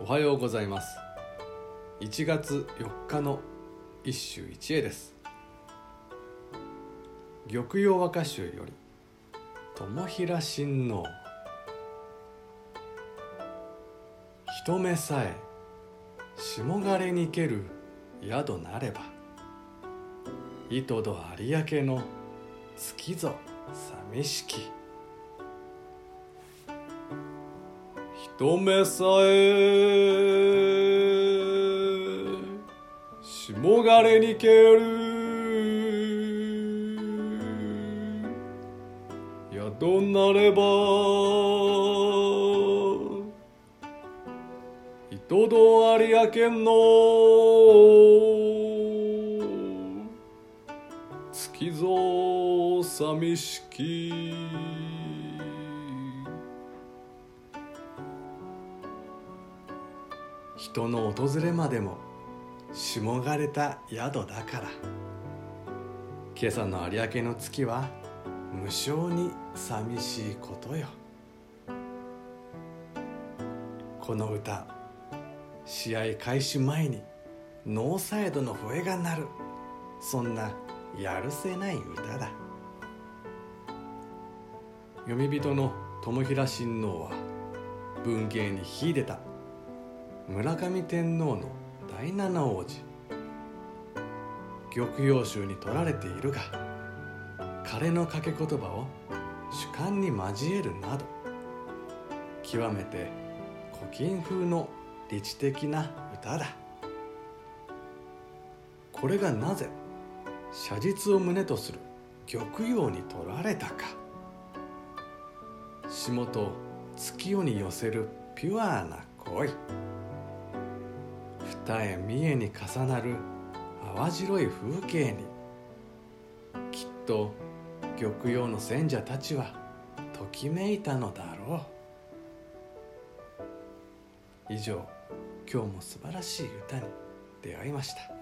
おはようございます。1月4日の一首一会です。玉葉和歌集より友平親王。一目さえ霜枯れにける宿なれば糸戸有明の月ぞ寂しき。一目さえ霜枯れにける。宿なれば糸戸有明の。月ぞ寂しき。人の訪れまでも霜がれた宿だから。今朝の有明の月は無性に寂しいことよ。この歌試合開始前にノーサイドの笛が鳴る。そんなやるせない歌だ。読み人の友平親王は文芸に秀でた。村上天皇の第七王子。玉葉集に取られているが彼の掛け言葉を主観に交えるなど極めて古今風の理知的な歌だ。これがなぜ写実を胸とする玉葉に取られたか。霜と月夜に寄せるピュアな恋。二重三重に重なる淡白い風景に。きっと玉葉の選者たちはときめいたのだろう。以上今日も素晴らしい歌に出会いました。